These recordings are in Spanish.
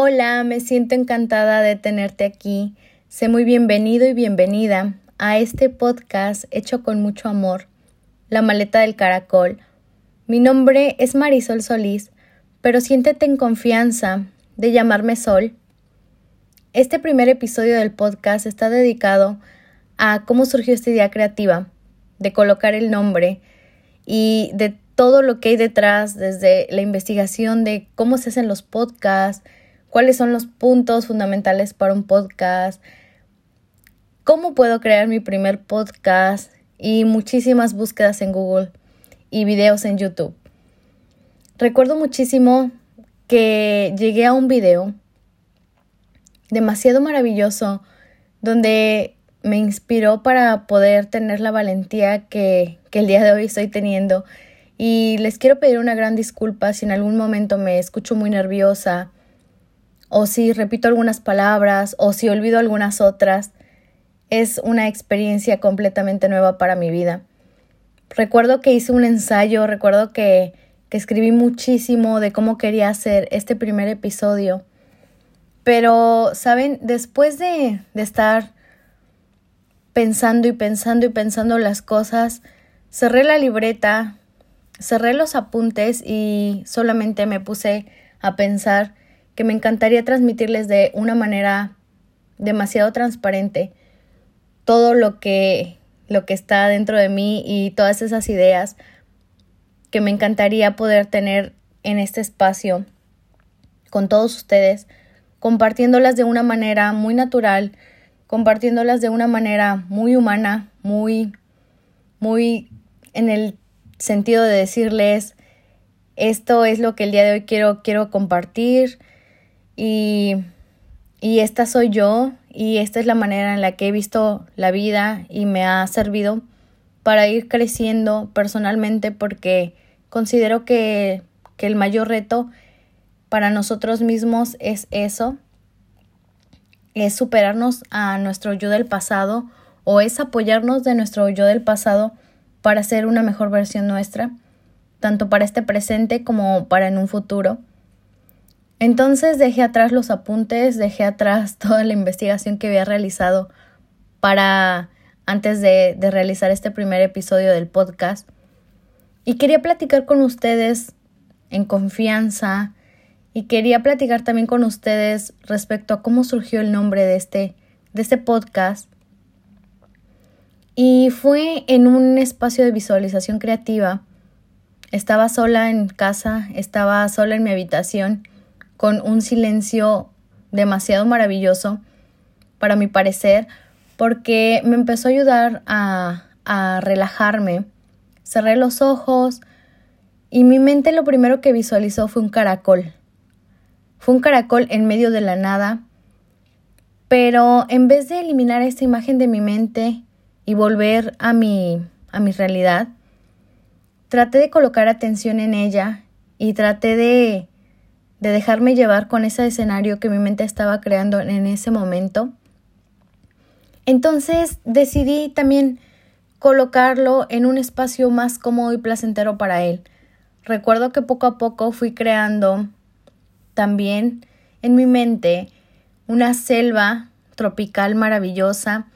Hola, me siento encantada de tenerte aquí. Sé muy bienvenido y bienvenida a este podcast hecho con mucho amor, La maleta del caracol. Mi nombre es Marisol Solís, pero siéntete en confianza de llamarme Sol. Este primer episodio del podcast está dedicado a cómo surgió esta idea creativa de colocar el nombre y de todo lo que hay detrás, desde la investigación de cómo se hacen los podcasts, cuáles son los puntos fundamentales para un podcast, cómo puedo crear mi primer podcast y muchísimas búsquedas en Google y videos en YouTube. Recuerdo muchísimo que llegué a un video demasiado maravilloso donde me inspiró para poder tener la valentía que, que el día de hoy estoy teniendo. Y les quiero pedir una gran disculpa si en algún momento me escucho muy nerviosa o si repito algunas palabras o si olvido algunas otras. Es una experiencia completamente nueva para mi vida. Recuerdo que hice un ensayo, recuerdo que, que escribí muchísimo de cómo quería hacer este primer episodio. Pero, ¿saben? Después de, de estar pensando y pensando y pensando las cosas, cerré la libreta, cerré los apuntes y solamente me puse a pensar que me encantaría transmitirles de una manera demasiado transparente todo lo que lo que está dentro de mí y todas esas ideas que me encantaría poder tener en este espacio con todos ustedes, compartiéndolas de una manera muy natural, compartiéndolas de una manera muy humana, muy muy en el sentido de decirles, esto es lo que el día de hoy quiero, quiero compartir y, y esta soy yo y esta es la manera en la que he visto la vida y me ha servido para ir creciendo personalmente porque considero que, que el mayor reto para nosotros mismos es eso, es superarnos a nuestro yo del pasado o es apoyarnos de nuestro yo del pasado para ser una mejor versión nuestra, tanto para este presente como para en un futuro. Entonces dejé atrás los apuntes, dejé atrás toda la investigación que había realizado para antes de, realizar este primer episodio del podcast. Y quería platicar con ustedes en confianza y quería platicar también con ustedes respecto a cómo surgió el nombre de este, de este podcast y fue en un espacio de visualización creativa. Estaba sola en casa, estaba sola en mi habitación, con un silencio demasiado maravilloso, para mi parecer, porque me empezó a ayudar a, relajarme. Cerré los ojos y mi mente lo primero que visualizó fue un caracol. Fue un caracol en medio de la nada, pero en vez de eliminar esa imagen de mi mente, y volver a mi, a mi realidad, traté de colocar atención en ella y traté de, de dejarme llevar con ese escenario que mi mente estaba creando en ese momento. Entonces decidí también colocarlo en un espacio más cómodo y placentero para él. Recuerdo que poco a poco fui creando también en mi mente una selva tropical maravillosa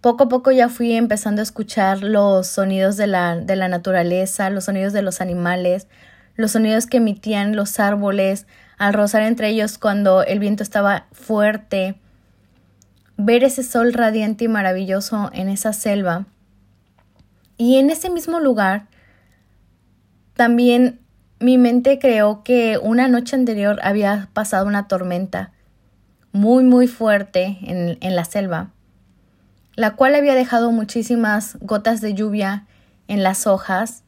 poco a poco ya fui empezando a escuchar los sonidos de la, de la naturaleza, los sonidos de los animales, los sonidos que emitían los árboles al rozar entre ellos cuando el viento estaba fuerte, ver ese sol radiante y maravilloso en esa selva. Y en ese mismo lugar, también mi mente creó que una noche anterior había pasado una tormenta muy, muy fuerte en, en la selva la cual había dejado muchísimas gotas de lluvia en las hojas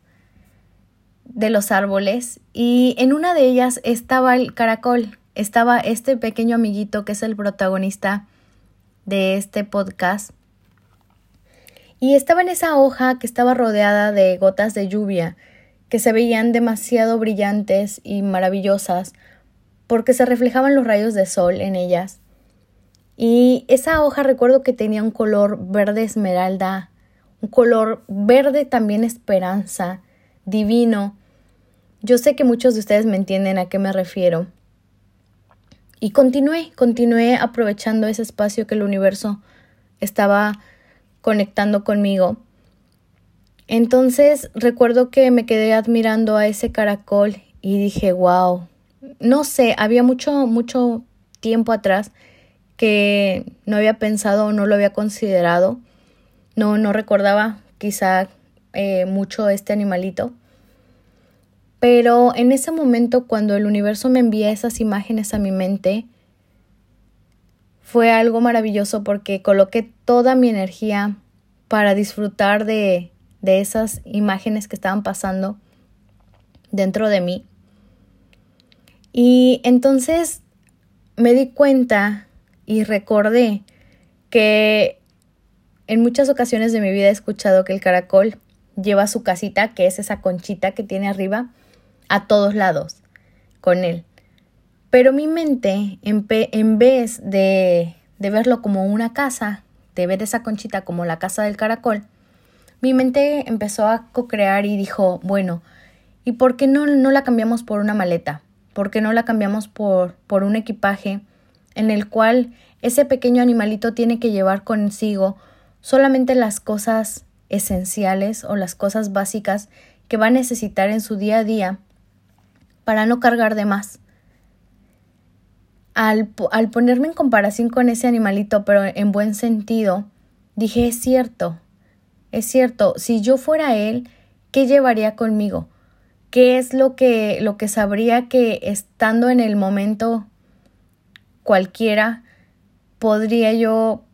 de los árboles y en una de ellas estaba el caracol, estaba este pequeño amiguito que es el protagonista de este podcast. Y estaba en esa hoja que estaba rodeada de gotas de lluvia que se veían demasiado brillantes y maravillosas porque se reflejaban los rayos de sol en ellas. Y esa hoja recuerdo que tenía un color verde esmeralda, un color verde también esperanza, divino. Yo sé que muchos de ustedes me entienden a qué me refiero. y continué, continué aprovechando ese espacio que el universo estaba conectando conmigo. Entonces recuerdo que me quedé admirando a ese caracol y dije, wow, no sé, había mucho, mucho tiempo atrás que no había pensado o no lo había considerado. No, no recordaba quizá eh, mucho este animalito. Pero en ese momento cuando el universo me envía esas imágenes a mi mente, fue algo maravilloso porque coloqué toda mi energía para disfrutar de, de esas imágenes que estaban pasando dentro de mí. Y entonces me di cuenta y recordé que en muchas ocasiones de mi vida he escuchado que el caracol lleva su casita, que es esa conchita que tiene arriba, a todos lados con él. Pero mi mente, en, en vez de, de verlo como una casa, de ver esa conchita como la casa del caracol, mi mente empezó a co-crear y dijo, bueno, ¿y por qué no, no la cambiamos por una maleta? ¿Por qué no la cambiamos por, por un equipaje en el cual ese pequeño animalito tiene que llevar consigo solamente las cosas esenciales o las cosas básicas que va a necesitar en su día a día para no cargar de más. Al, al, ponerme en comparación con ese animalito, pero en buen sentido, dije, es cierto, es cierto, si yo fuera él, ¿qué llevaría conmigo? ¿Qué es lo que, lo que sabría que estando en el momento cualquiera podría yo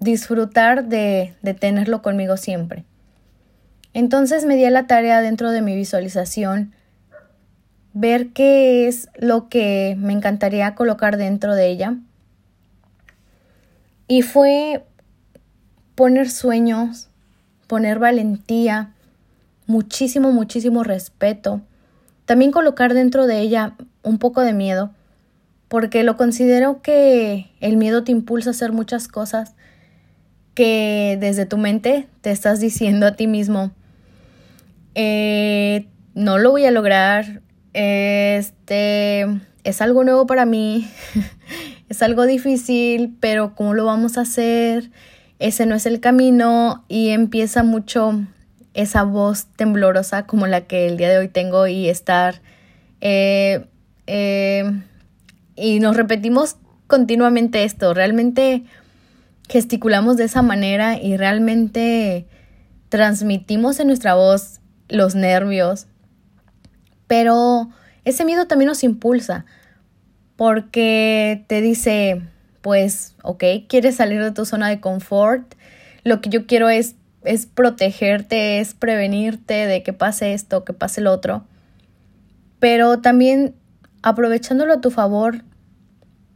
disfrutar de, de tenerlo conmigo siempre? Entonces me di la tarea dentro de mi visualización ver qué es lo que me encantaría colocar dentro de ella. Y fue poner sueños, poner valentía, muchísimo, muchísimo respeto. También colocar dentro de ella un poco de miedo, porque lo considero que el miedo te impulsa a hacer muchas cosas que desde tu mente te estás diciendo a ti mismo, eh, no lo voy a lograr, este es algo nuevo para mí, es algo difícil, pero ¿cómo lo vamos a hacer? Ese no es el camino y empieza mucho esa voz temblorosa como la que el día de hoy tengo y estar eh, eh, y nos repetimos continuamente esto, realmente gesticulamos de esa manera y realmente transmitimos en nuestra voz los nervios, pero ese miedo también nos impulsa porque te dice, pues, ok, quieres salir de tu zona de confort, lo que yo quiero es, es protegerte, es prevenirte de que pase esto, que pase lo otro, pero también aprovechándolo a tu favor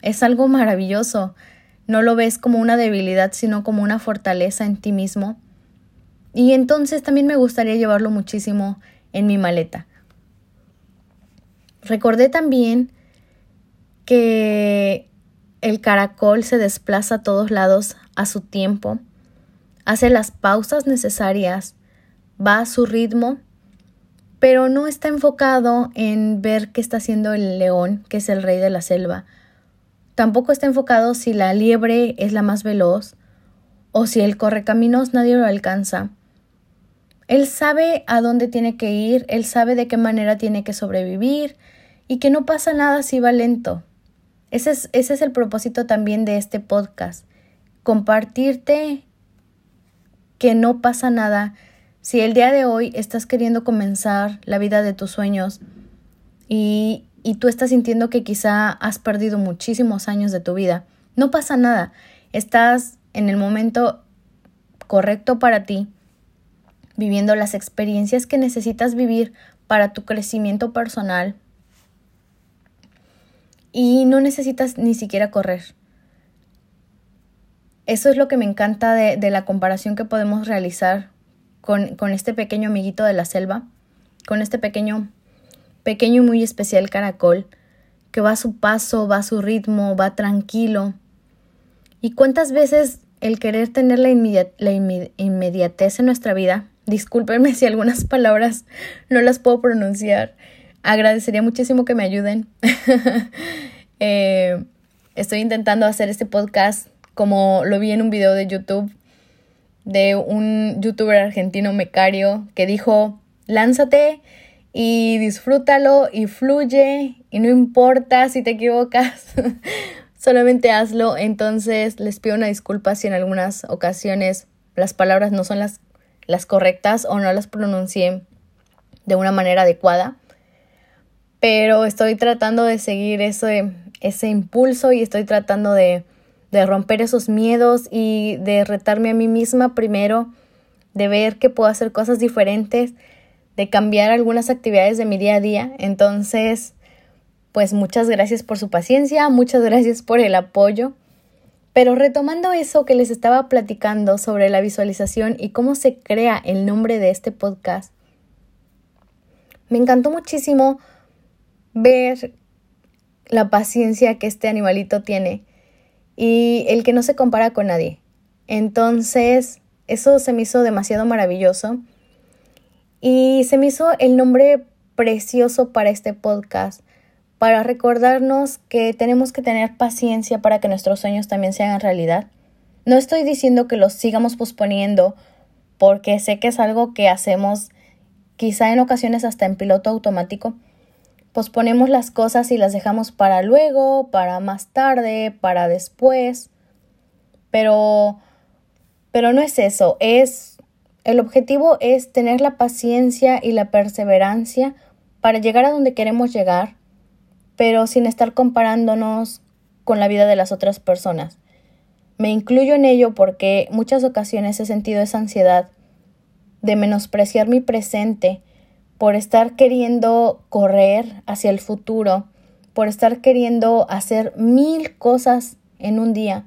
es algo maravilloso. No lo ves como una debilidad, sino como una fortaleza en ti mismo. Y entonces también me gustaría llevarlo muchísimo en mi maleta. Recordé también que el caracol se desplaza a todos lados a su tiempo, hace las pausas necesarias, va a su ritmo, pero no está enfocado en ver qué está haciendo el león, que es el rey de la selva. Tampoco está enfocado si la liebre es la más veloz o si el correcaminos nadie lo alcanza. Él sabe a dónde tiene que ir, él sabe de qué manera tiene que sobrevivir y que no pasa nada si va lento. Ese es, ese es el propósito también de este podcast, compartirte que no pasa nada si el día de hoy estás queriendo comenzar la vida de tus sueños y, y tú estás sintiendo que quizá has perdido muchísimos años de tu vida. No pasa nada, estás en el momento correcto para ti viviendo las experiencias que necesitas vivir para tu crecimiento personal. Y no necesitas ni siquiera correr. Eso es lo que me encanta de, la comparación que podemos realizar con, con, este pequeño amiguito de la selva, con este pequeño, pequeño y muy especial caracol, que va a su paso, va a su ritmo, va tranquilo. ¿Y cuántas veces el querer tener la, la inmediatez en nuestra vida Discúlpenme si algunas palabras no las puedo pronunciar. Agradecería muchísimo que me ayuden. Eh, Estoy intentando hacer este podcast como lo vi en un video de YouTube de un youtuber argentino mecario que dijo, lánzate y disfrútalo y fluye y no importa si te equivocas, solamente hazlo. Entonces les pido una disculpa si en algunas ocasiones las palabras no son las, las correctas o no las pronuncié de una manera adecuada. Pero estoy tratando de seguir ese, ese impulso y estoy tratando de, de romper esos miedos y de retarme a mí misma primero, de ver que puedo hacer cosas diferentes, de cambiar algunas actividades de mi día a día. Entonces, pues muchas gracias por su paciencia, muchas gracias por el apoyo. Pero retomando eso que les estaba platicando sobre la visualización y cómo se crea el nombre de este podcast, me encantó muchísimo ver la paciencia que este animalito tiene y el que no se compara con nadie. Entonces, eso se me hizo demasiado maravilloso y se me hizo el nombre precioso para este podcast, para recordarnos que tenemos que tener paciencia para que nuestros sueños también se hagan realidad. No estoy diciendo que los sigamos posponiendo porque sé que es algo que hacemos quizá en ocasiones hasta en piloto automático. Posponemos las cosas y las dejamos para luego, para más tarde, para después. Pero pero no es eso, es el objetivo es tener la paciencia y la perseverancia para llegar a donde queremos llegar pero sin estar comparándonos con la vida de las otras personas. Me incluyo en ello porque muchas ocasiones he sentido esa ansiedad de menospreciar mi presente por estar queriendo correr hacia el futuro, por estar queriendo hacer mil cosas en un día.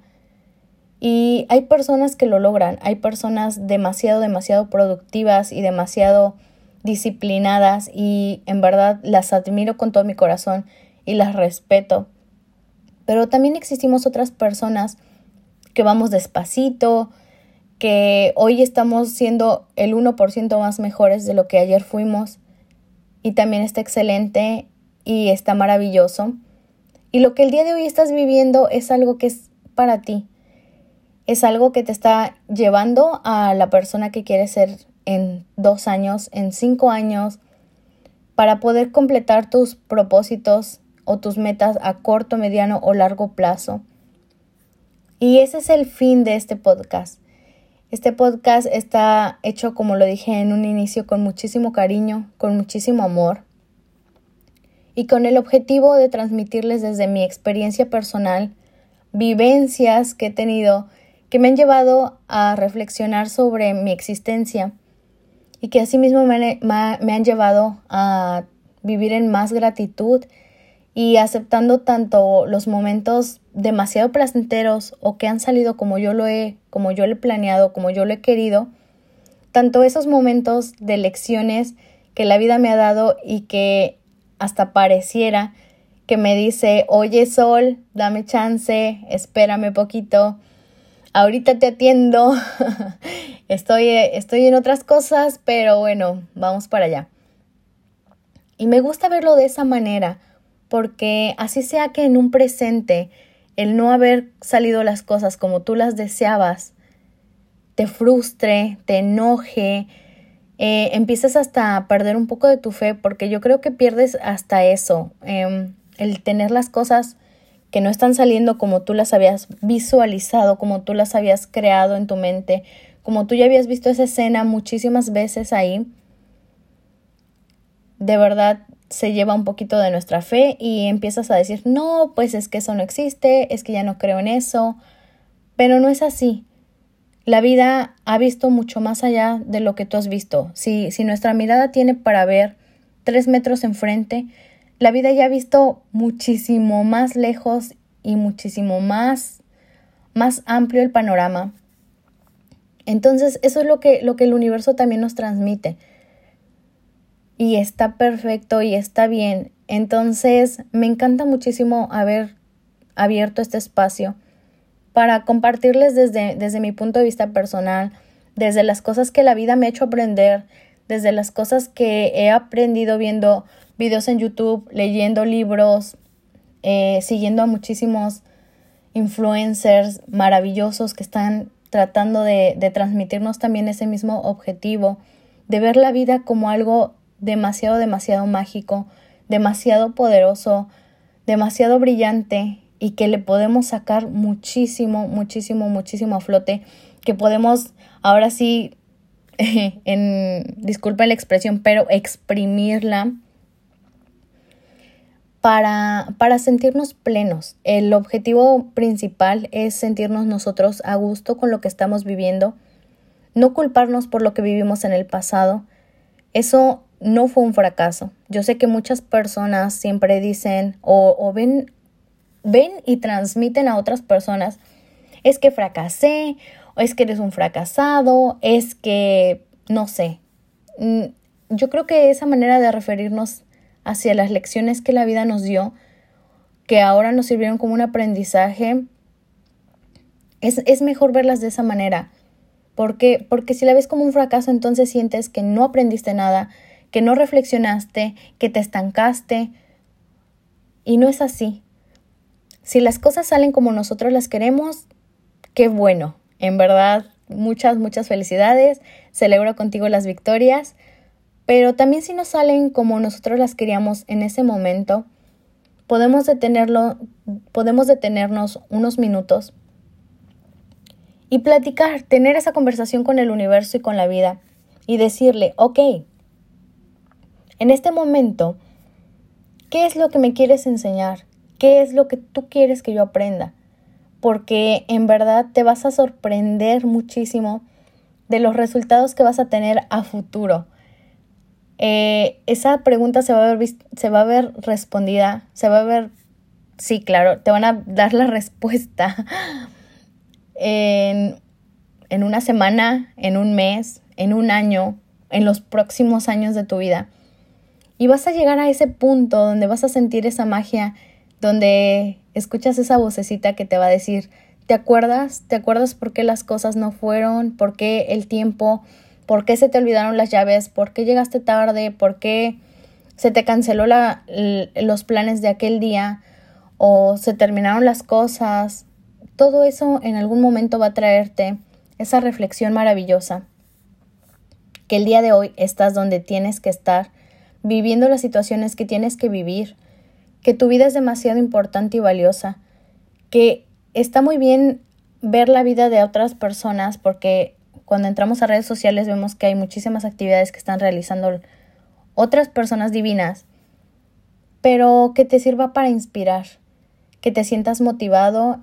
Y hay personas que lo logran, hay personas demasiado, demasiado productivas y demasiado disciplinadas y en verdad las admiro con todo mi corazón y las respeto. Pero también existimos otras personas que vamos despacito, que hoy estamos siendo el 1% más mejores de lo que ayer fuimos y también está excelente y está maravilloso. Y lo que el día de hoy estás viviendo es algo que es para ti. Es algo que te está llevando a la persona que quieres ser en dos años, en cinco años, para poder completar tus propósitos o tus metas a corto, mediano o largo plazo. Y ese es el fin de este podcast. Este podcast está hecho, como lo dije en un inicio, con muchísimo cariño, con muchísimo amor y con el objetivo de transmitirles desde mi experiencia personal vivencias que he tenido que me han llevado a reflexionar sobre mi existencia y que asimismo me, me han llevado a vivir en más gratitud y aceptando tanto los momentos demasiado placenteros o que han salido como yo lo he, como yo lo he planeado, como yo lo he querido, tanto esos momentos de lecciones que la vida me ha dado y que hasta pareciera que me dice, oye Sol, dame chance, espérame poquito, ahorita te atiendo, estoy, estoy en otras cosas, pero bueno, vamos para allá. Y me gusta verlo de esa manera, porque así sea que en un presente el no haber salido las cosas como tú las deseabas, te frustre, te enoje, eh, empiezas hasta a perder un poco de tu fe, porque yo creo que pierdes hasta eso, em, el tener las cosas que no están saliendo como tú las habías visualizado, como tú las habías creado en tu mente, como tú ya habías visto esa escena muchísimas veces ahí, de verdad se lleva un poquito de nuestra fe y empiezas a decir, no, pues es que eso no existe, es que ya no creo en eso, pero no es así. La vida ha visto mucho más allá de lo que tú has visto. Si, si nuestra mirada tiene para ver tres metros enfrente, la vida ya ha visto muchísimo más lejos y muchísimo más, más amplio el panorama. Entonces, eso es lo que, lo que el universo también nos transmite y está perfecto y está bien. Entonces, me encanta muchísimo haber abierto este espacio para compartirles desde, desde mi punto de vista personal, desde las cosas que la vida me ha hecho aprender, desde las cosas que he aprendido viendo videos en YouTube, leyendo libros, eh, siguiendo a muchísimos influencers maravillosos que están tratando de, de transmitirnos también ese mismo objetivo, de ver la vida como algo demasiado, demasiado mágico, demasiado poderoso, demasiado brillante y que le podemos sacar muchísimo, muchísimo, muchísimo a flote, que podemos ahora sí, en, disculpen la expresión, pero exprimirla para, para sentirnos plenos. El objetivo principal es sentirnos nosotros a gusto con lo que estamos viviendo, no culparnos por lo que vivimos en el pasado. Eso no fue un fracaso. Yo sé que muchas personas siempre dicen o, o ven, ven y transmiten a otras personas, es que fracasé, es que eres un fracasado, es que, no sé. Mm, yo creo que esa manera de referirnos hacia las lecciones que la vida nos dio, que ahora nos sirvieron como un aprendizaje, es, es mejor verlas de esa manera. Porque, porque si la ves como un fracaso, entonces sientes que no aprendiste nada, que no reflexionaste, que te estancaste. Y no es así. Si las cosas salen como nosotros las queremos, qué bueno. En verdad, muchas, muchas felicidades. Celebro contigo las victorias. Pero también si no salen como nosotros las queríamos en ese momento, podemos detenerlo, podemos detenernos unos minutos y platicar, tener esa conversación con el universo y con la vida y decirle, ok, en este momento, ¿qué es lo que me quieres enseñar? ¿Qué es lo que tú quieres que yo aprenda? Porque en verdad te vas a sorprender muchísimo de los resultados que vas a tener a futuro. Eh, esa pregunta se va, a ver, se va a ver respondida, se va a ver, sí, claro, te van a dar la respuesta en, en una semana, en un mes, en un año, en los próximos años de tu vida. Y vas a llegar a ese punto donde vas a sentir esa magia, donde escuchas esa vocecita que te va a decir, ¿te acuerdas? ¿Te acuerdas por qué las cosas no fueron? ¿Por qué el tiempo ¿Por qué se te olvidaron las llaves? ¿Por qué llegaste tarde? ¿Por qué se te canceló la, los planes de aquel día? ¿O se terminaron las cosas? Todo eso en algún momento va a traerte esa reflexión maravillosa. Que el día de hoy estás donde tienes que estar, viviendo las situaciones que tienes que vivir, que tu vida es demasiado importante y valiosa, que está muy bien ver la vida de otras personas porque cuando entramos a redes sociales vemos que hay muchísimas actividades que están realizando otras personas divinas, pero que te sirva para inspirar, que te sientas motivado,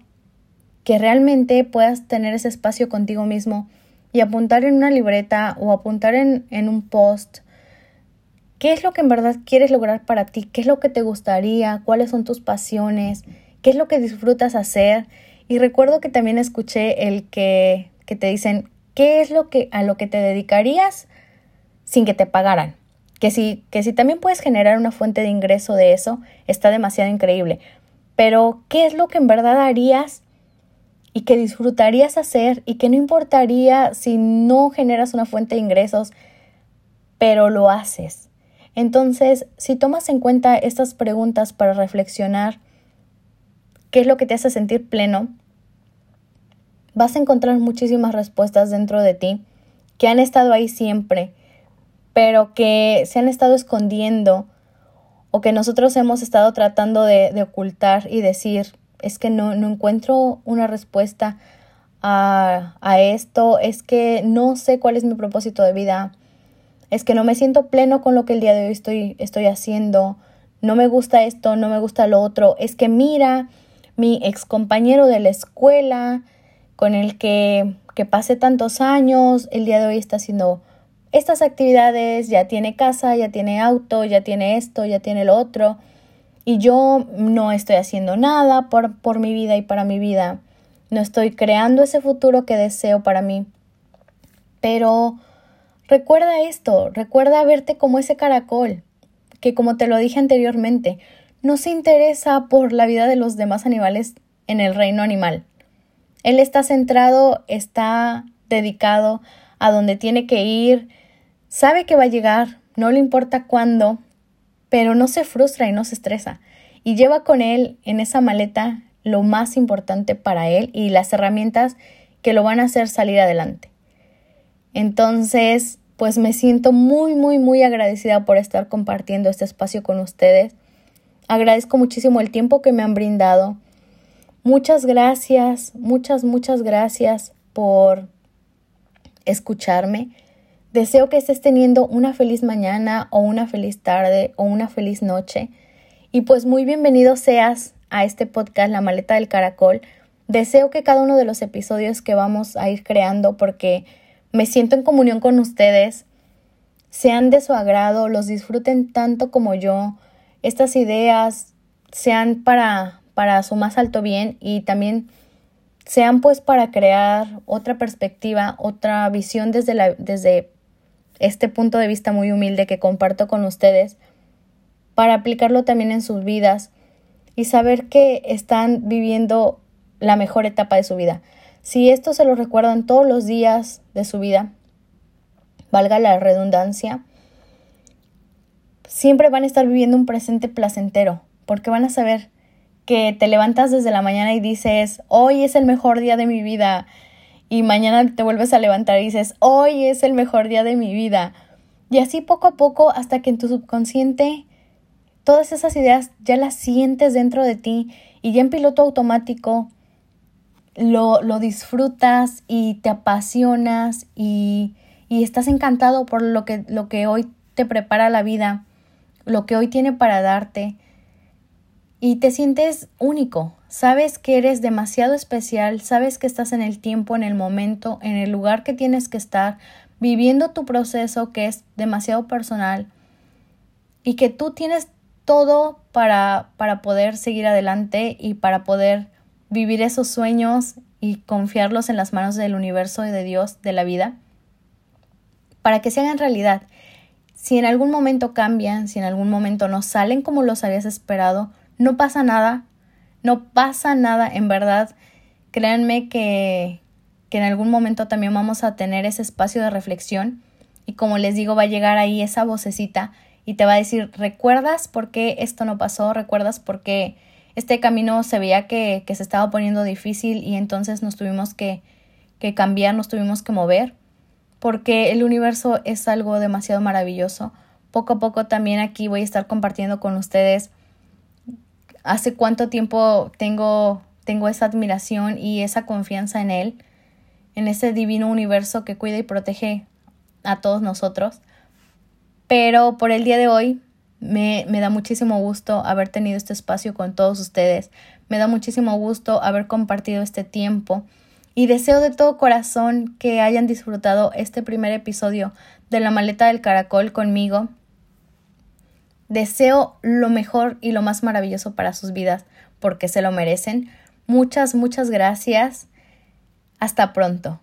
que realmente puedas tener ese espacio contigo mismo y apuntar en una libreta o apuntar en, en un post qué es lo que en verdad quieres lograr para ti, qué es lo que te gustaría, cuáles son tus pasiones, qué es lo que disfrutas hacer. Y recuerdo que también escuché el que, que te dicen, ¿Qué es lo que a lo que te dedicarías sin que te pagaran? Que si, que si también puedes generar una fuente de ingreso de eso, está demasiado increíble. Pero, ¿qué es lo que en verdad harías y que disfrutarías hacer y que no importaría si no generas una fuente de ingresos, pero lo haces? Entonces, si tomas en cuenta estas preguntas para reflexionar qué es lo que te hace sentir pleno, vas a encontrar muchísimas respuestas dentro de ti que han estado ahí siempre, pero que se han estado escondiendo o que nosotros hemos estado tratando de, ocultar y decir, es que no, no encuentro una respuesta a, a, esto, es que no sé cuál es mi propósito de vida, es que no me siento pleno con lo que el día de hoy estoy, estoy haciendo, no me gusta esto, no me gusta lo otro, es que mira, mi ex compañero de la escuela con el que, que pasé tantos años, el día de hoy está haciendo estas actividades, ya tiene casa, ya tiene auto, ya tiene esto, ya tiene lo otro, y yo no estoy haciendo nada por, por mi vida y para mi vida, no estoy creando ese futuro que deseo para mí. Pero recuerda esto, recuerda verte como ese caracol, que como te lo dije anteriormente, no se interesa por la vida de los demás animales en el reino animal. Él está centrado, está dedicado a donde tiene que ir, sabe que va a llegar, no le importa cuándo, pero no se frustra y no se estresa. Y lleva con él en esa maleta lo más importante para él y las herramientas que lo van a hacer salir adelante. Entonces, pues me siento muy, muy, muy agradecida por estar compartiendo este espacio con ustedes. Agradezco muchísimo el tiempo que me han brindado. Muchas gracias, muchas, muchas gracias por escucharme. Deseo que estés teniendo una feliz mañana o una feliz tarde o una feliz noche. Y pues muy bienvenido seas a este podcast La Maleta del Caracol. Deseo que cada uno de los episodios que vamos a ir creando, porque me siento en comunión con ustedes, sean de su agrado, los disfruten tanto como yo, estas ideas sean para, para su más alto bien y también sean pues para crear otra perspectiva, otra visión desde, la, desde este punto de vista muy humilde que comparto con ustedes, para aplicarlo también en sus vidas y saber que están viviendo la mejor etapa de su vida. Si esto se lo recuerdan todos los días de su vida, valga la redundancia, siempre van a estar viviendo un presente placentero, porque van a saber que te levantas desde la mañana y dices, hoy es el mejor día de mi vida, y mañana te vuelves a levantar y dices, hoy es el mejor día de mi vida. Y así poco a poco hasta que en tu subconsciente todas esas ideas ya las sientes dentro de ti y ya en piloto automático lo, lo disfrutas y te apasionas y, y, estás encantado por lo que, lo que hoy te prepara la vida, lo que hoy tiene para darte. Y te sientes único, sabes que eres demasiado especial, sabes que estás en el tiempo, en el momento, en el lugar que tienes que estar, viviendo tu proceso que es demasiado personal y que tú tienes todo para, para poder seguir adelante y para poder vivir esos sueños y confiarlos en las manos del universo y de Dios, de la vida, para que se hagan realidad. Si en algún momento cambian, si en algún momento no salen como los habías esperado, no pasa nada, no pasa nada, en verdad, créanme que, que en algún momento también vamos a tener ese espacio de reflexión y como les digo, va a llegar ahí esa vocecita y te va a decir, ¿recuerdas por qué esto no pasó? ¿Recuerdas por qué este camino se veía que, que se estaba poniendo difícil y entonces nos tuvimos que, que cambiar, nos tuvimos que mover? Porque el universo es algo demasiado maravilloso. Poco a poco también aquí voy a estar compartiendo con ustedes hace cuánto tiempo tengo, tengo esa admiración y esa confianza en Él, en ese divino universo que cuida y protege a todos nosotros. Pero por el día de hoy me, da muchísimo gusto haber tenido este espacio con todos ustedes. Me da muchísimo gusto haber compartido este tiempo. Y deseo de todo corazón que hayan disfrutado este primer episodio de la maleta del caracol conmigo. Deseo lo mejor y lo más maravilloso para sus vidas porque se lo merecen. Muchas, muchas gracias. Hasta pronto.